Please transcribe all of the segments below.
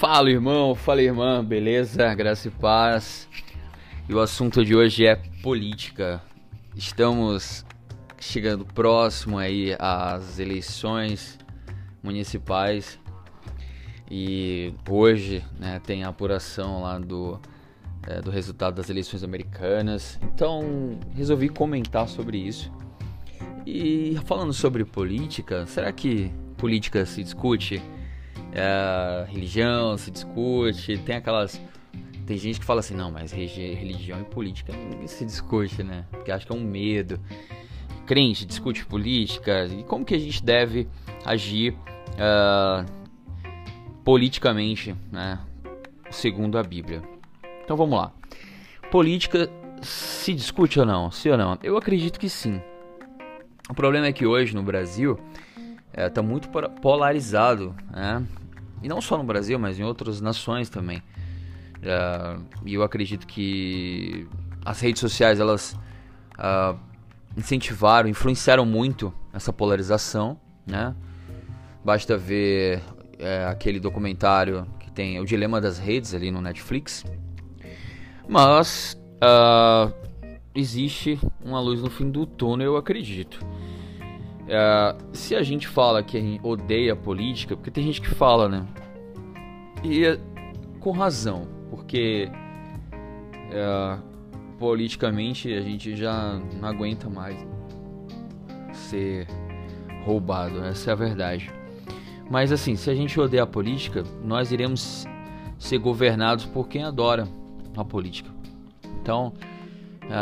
Fala irmão, fala irmã, beleza? Graça e paz. E o assunto de hoje é política. Estamos chegando próximo aí às eleições municipais e hoje né, tem a apuração lá do, é, do resultado das eleições americanas. Então resolvi comentar sobre isso. E falando sobre política, será que política se discute? É, religião se discute, tem aquelas. Tem gente que fala assim, não, mas religião e política se discute, né? Porque acho que é um medo. Crente discute política e como que a gente deve agir uh, politicamente, né? Segundo a Bíblia. Então vamos lá. Política se discute ou não? Sim ou não? Eu acredito que sim. O problema é que hoje no Brasil está é, tá muito polarizado, né? E não só no Brasil, mas em outras nações também. Uh, e eu acredito que as redes sociais elas uh, incentivaram, influenciaram muito essa polarização, né? Basta ver é, aquele documentário que tem o dilema das redes ali no Netflix. Mas uh, existe uma luz no fim do túnel, eu acredito. É, se a gente fala que odeia a política, porque tem gente que fala, né? E é com razão, porque é, politicamente a gente já não aguenta mais ser roubado, essa é a verdade. Mas assim, se a gente odeia a política, nós iremos ser governados por quem adora a política. Então,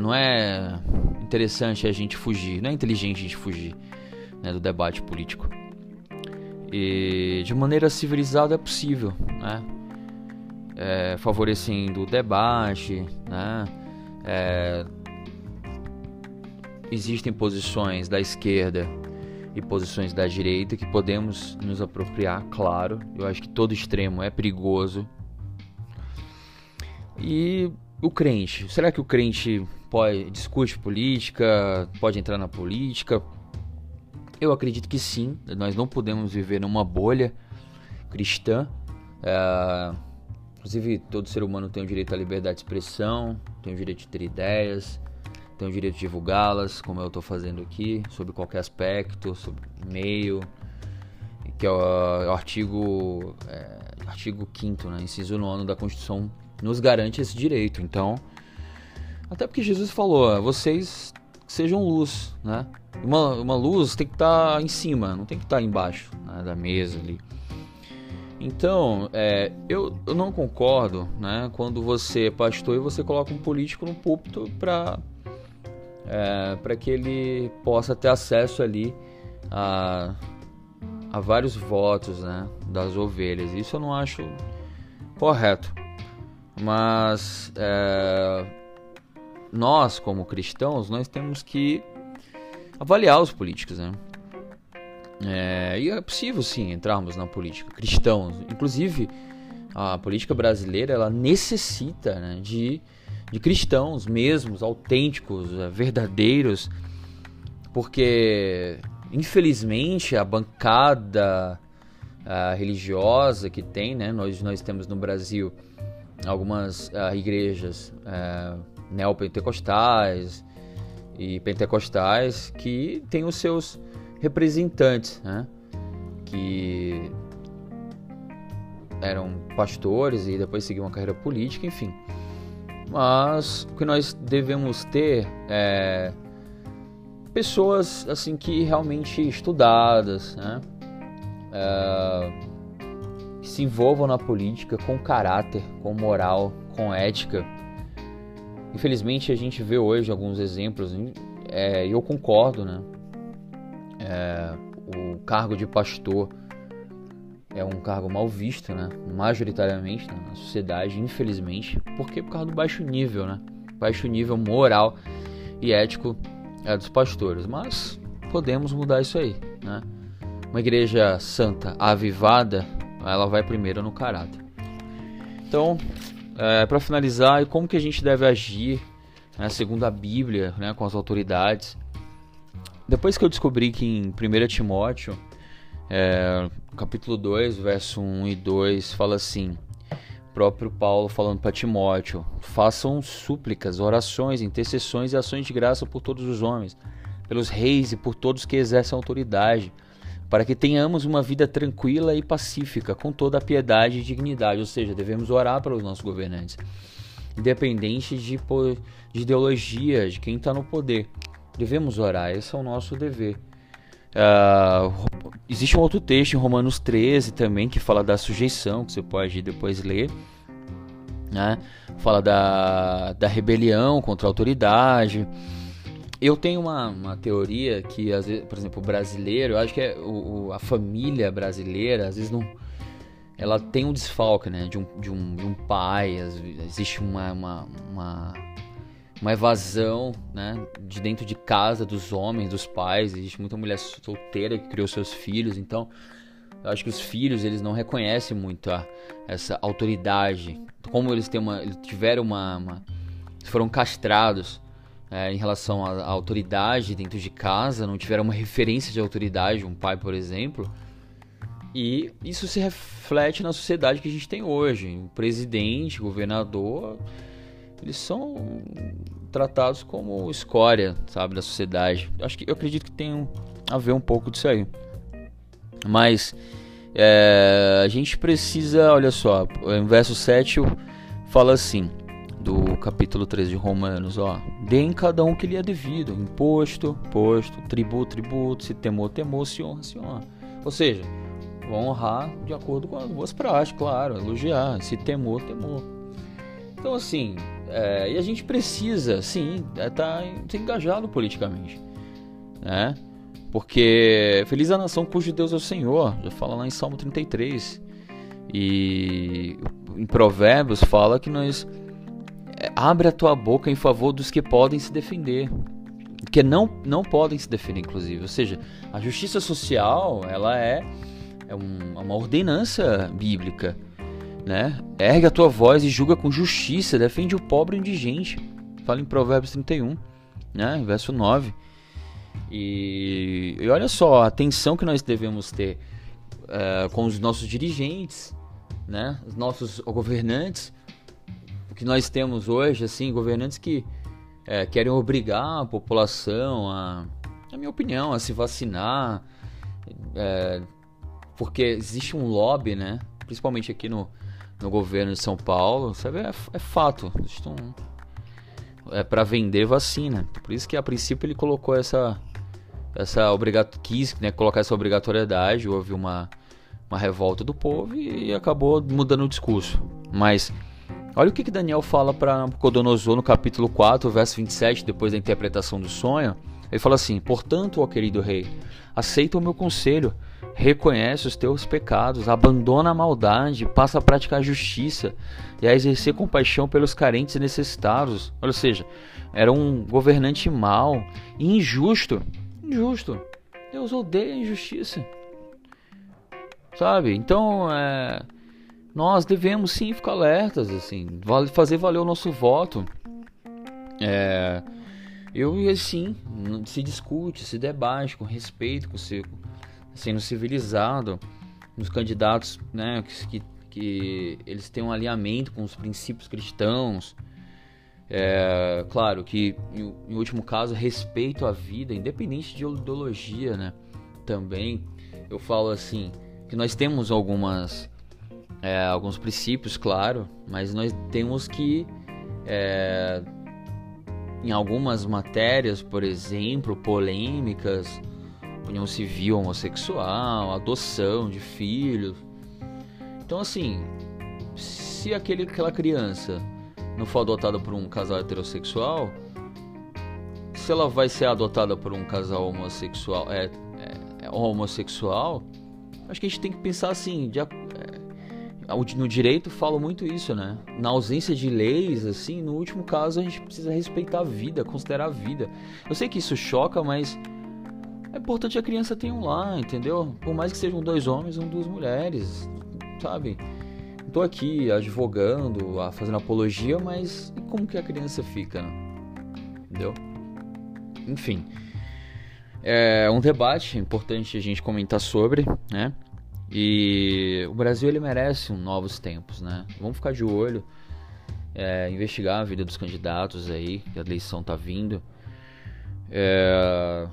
não é interessante a gente fugir, não é inteligente a gente fugir né, do debate político. E de maneira civilizada é possível, né? É, favorecendo o debate, né? É, existem posições da esquerda e posições da direita que podemos nos apropriar, claro. Eu acho que todo extremo é perigoso. E o crente, será que o crente pode discute política, pode entrar na política? Eu acredito que sim. Nós não podemos viver numa bolha cristã. É, inclusive, todo ser humano tem o direito à liberdade de expressão, tem o direito de ter ideias, tem o direito de divulgá-las, como eu estou fazendo aqui, sobre qualquer aspecto, sobre e-mail, que é o, é o artigo, é, artigo 5 né, inciso 9 da Constituição, nos garante esse direito. Então, até porque Jesus falou, vocês sejam luz, né? Uma, uma luz tem que estar tá em cima, não tem que estar tá embaixo né, da mesa ali. Então, é, eu, eu não concordo né, quando você é pastor e você coloca um político no púlpito para é, que ele possa ter acesso ali a, a vários votos né, das ovelhas. Isso eu não acho correto. Mas é, nós, como cristãos, nós temos que avaliar os políticos, né? É, e é possível sim entrarmos na política, cristãos. Inclusive, a política brasileira ela necessita né, de, de cristãos mesmos, autênticos, é, verdadeiros, porque infelizmente a bancada a religiosa que tem, né, nós, nós temos no Brasil algumas uh, igrejas uh, neopentecostais e pentecostais que têm os seus representantes, né? que eram pastores e depois seguiam uma carreira política, enfim. Mas o que nós devemos ter é pessoas assim que realmente estudadas, né? É, que se envolvam na política com caráter, com moral, com ética Infelizmente a gente vê hoje alguns exemplos, é, e eu concordo, né? É, o cargo de pastor é um cargo mal visto, né? Majoritariamente né? na sociedade, infelizmente. Por quê? Por causa do baixo nível, né? Baixo nível moral e ético é, dos pastores. Mas podemos mudar isso aí, né? Uma igreja santa, avivada, ela vai primeiro no caráter. Então, é, para finalizar, como que a gente deve agir, né, segundo a Bíblia, né, com as autoridades. Depois que eu descobri que em 1 Timóteo É, capítulo 2, verso 1 e 2 fala assim: próprio Paulo falando para Timóteo: façam súplicas, orações, intercessões e ações de graça por todos os homens, pelos reis e por todos que exercem autoridade, para que tenhamos uma vida tranquila e pacífica, com toda a piedade e dignidade. Ou seja, devemos orar pelos nossos governantes, independente de, de ideologia, de quem está no poder. Devemos orar, esse é o nosso dever. Uh, existe um outro texto em Romanos 13 também que fala da sujeição, que você pode depois ler. Né? Fala da, da rebelião contra a autoridade. Eu tenho uma, uma teoria que, às vezes, por exemplo, o brasileiro, eu acho que é o, a família brasileira, às vezes não. Ela tem um desfalque, né? De um, de um, de um pai, existe uma, uma, uma uma evasão né, de dentro de casa dos homens, dos pais. Existe muita mulher solteira que criou seus filhos, então eu acho que os filhos eles não reconhecem muito a, essa autoridade. Como eles têm uma, eles tiveram uma, uma foram castrados é, em relação à, à autoridade dentro de casa, não tiveram uma referência de autoridade, um pai, por exemplo. E isso se reflete na sociedade que a gente tem hoje. O presidente, o governador, eles são tratados como escória, sabe, da sociedade. Acho que eu acredito que tem a ver um pouco disso aí. Mas é, a gente precisa, olha só, o verso 7 fala assim, do capítulo 13 de Romanos, ó, deem cada um que lhe é devido, imposto, imposto, tributo, tributo, se temor, temor, se honra, se honra. Ou seja, vão honrar de acordo com as boas práticas, claro, elogiar, se temor, temor. Então assim, é, e a gente precisa, sim, estar é, tá, engajado politicamente, né? Porque feliz a nação cujo Deus é o Senhor, já fala lá em Salmo 33. E em Provérbios fala que nós é, abre a tua boca em favor dos que podem se defender, que não não podem se defender inclusive. Ou seja, a justiça social, ela é, é um, uma ordenança bíblica né? Ergue a tua voz e julga com justiça, defende o pobre e o indigente. Fala em Provérbios 31, né? Verso 9. E, e olha só a atenção que nós devemos ter uh, com os nossos dirigentes, né? Os nossos governantes. O que nós temos hoje, assim, governantes que é, querem obrigar a população a, na minha opinião, a se vacinar, é, porque existe um lobby, né? Principalmente aqui no, no governo de São Paulo, sabe, é, é fato. É para vender vacina. Por isso que a princípio ele colocou essa essa quis né, colocar essa obrigatoriedade, houve uma uma revolta do povo e acabou mudando o discurso. Mas olha o que, que Daniel fala para Nabucodonosor no capítulo 4, verso 27, depois da interpretação do sonho. Ele fala assim: "Portanto, ó querido rei, aceita o meu conselho reconhece os teus pecados, abandona a maldade, passa a praticar justiça e a exercer compaixão pelos carentes e necessitados. Ou seja, era um governante mau, injusto, injusto. Deus odeia a injustiça. Sabe? Então, é, nós devemos sim ficar alertas, assim, fazer valer o nosso voto. É, eu e assim, se discute, se debate com respeito com o seu sendo civilizado, nos candidatos, né, que, que eles têm um alinhamento com os princípios cristãos. É, claro que, em, em último caso, respeito à vida, independente de ideologia, né? Também eu falo assim que nós temos algumas é, alguns princípios, claro, mas nós temos que é, em algumas matérias, por exemplo, polêmicas, união civil homossexual, adoção de filhos. Então, assim, se aquele, aquela criança não for adotada por um casal heterossexual, se ela vai ser adotada por um casal homossexual, é, é, homossexual, acho que a gente tem que pensar assim, de, é, no direito falo muito isso, né? Na ausência de leis, assim, no último caso a gente precisa respeitar a vida, considerar a vida. Eu sei que isso choca, mas é importante a criança tenha um lá, entendeu? Por mais que sejam dois homens ou duas mulheres, sabe? Não tô aqui advogando, fazendo apologia, mas como que a criança fica, né? entendeu? Enfim. É um debate importante a gente comentar sobre, né? E o Brasil ele merece um novos tempos, né? Vamos ficar de olho, é, investigar a vida dos candidatos aí, que a eleição tá vindo. É,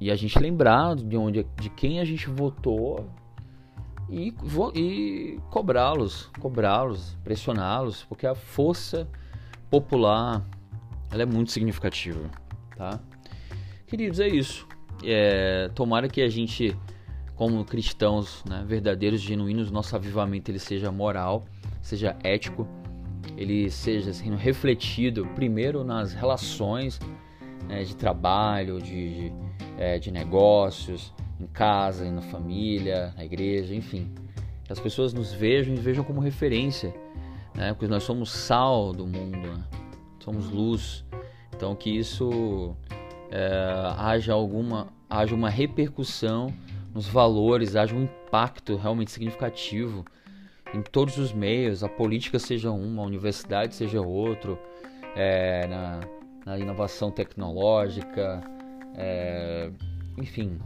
e a gente lembrar de onde, de quem a gente votou e, e cobrá-los, cobrá-los, pressioná-los, porque a força popular ela é muito significativa, tá? Queridos, é isso. É, tomara que a gente, como cristãos, né, verdadeiros, genuínos, nosso avivamento ele seja moral, seja ético, ele seja sendo refletido primeiro nas relações né, de trabalho, de, de, é, de negócios, em casa, na família, na igreja, enfim. Que as pessoas nos vejam e vejam como referência, né, porque nós somos sal do mundo, né, somos luz. Então que isso é, haja alguma haja uma repercussão nos valores, haja um impacto realmente significativo em todos os meios, a política seja uma, a universidade seja outro, é, na, na, inovação tecnológica, é, enfim,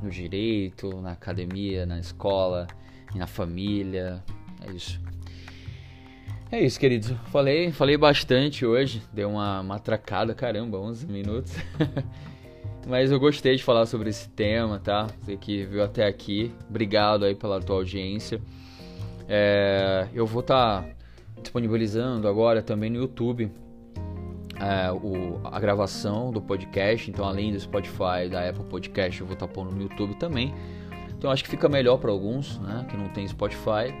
no direito, na academia, na escola, na família, é isso. É isso, queridos. Falei, falei bastante hoje. Deu uma matracada, caramba, 11 minutos. Mas eu gostei de falar sobre esse tema, tá? Você que viu até aqui, obrigado aí pela tua audiência. É, eu vou estar tá disponibilizando agora também no YouTube é, o, a gravação do podcast. Então, além do Spotify, da Apple Podcast, eu vou estar tá pondo no YouTube também. Então, acho que fica melhor para alguns, né? Que não tem Spotify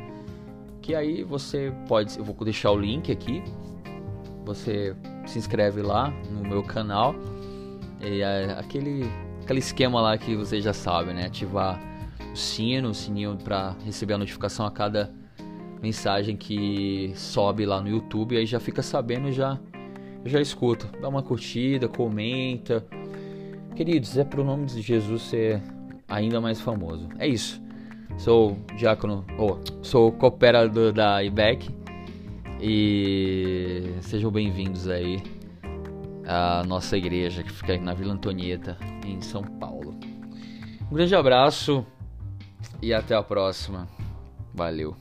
que aí você pode, eu vou deixar o link aqui. Você se inscreve lá no meu canal. É aquele aquele esquema lá que você já sabe, né? Ativar o sino, o sininho para receber a notificação a cada mensagem que sobe lá no YouTube, aí já fica sabendo e já já escuta. Dá uma curtida, comenta. Queridos, é pro nome de Jesus ser ainda mais famoso. É isso. Sou diácono, ou oh, sou cooperador da IBEC e sejam bem-vindos aí à nossa igreja que fica na Vila Antonieta, em São Paulo. Um grande abraço e até a próxima. Valeu.